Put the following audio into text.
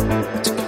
to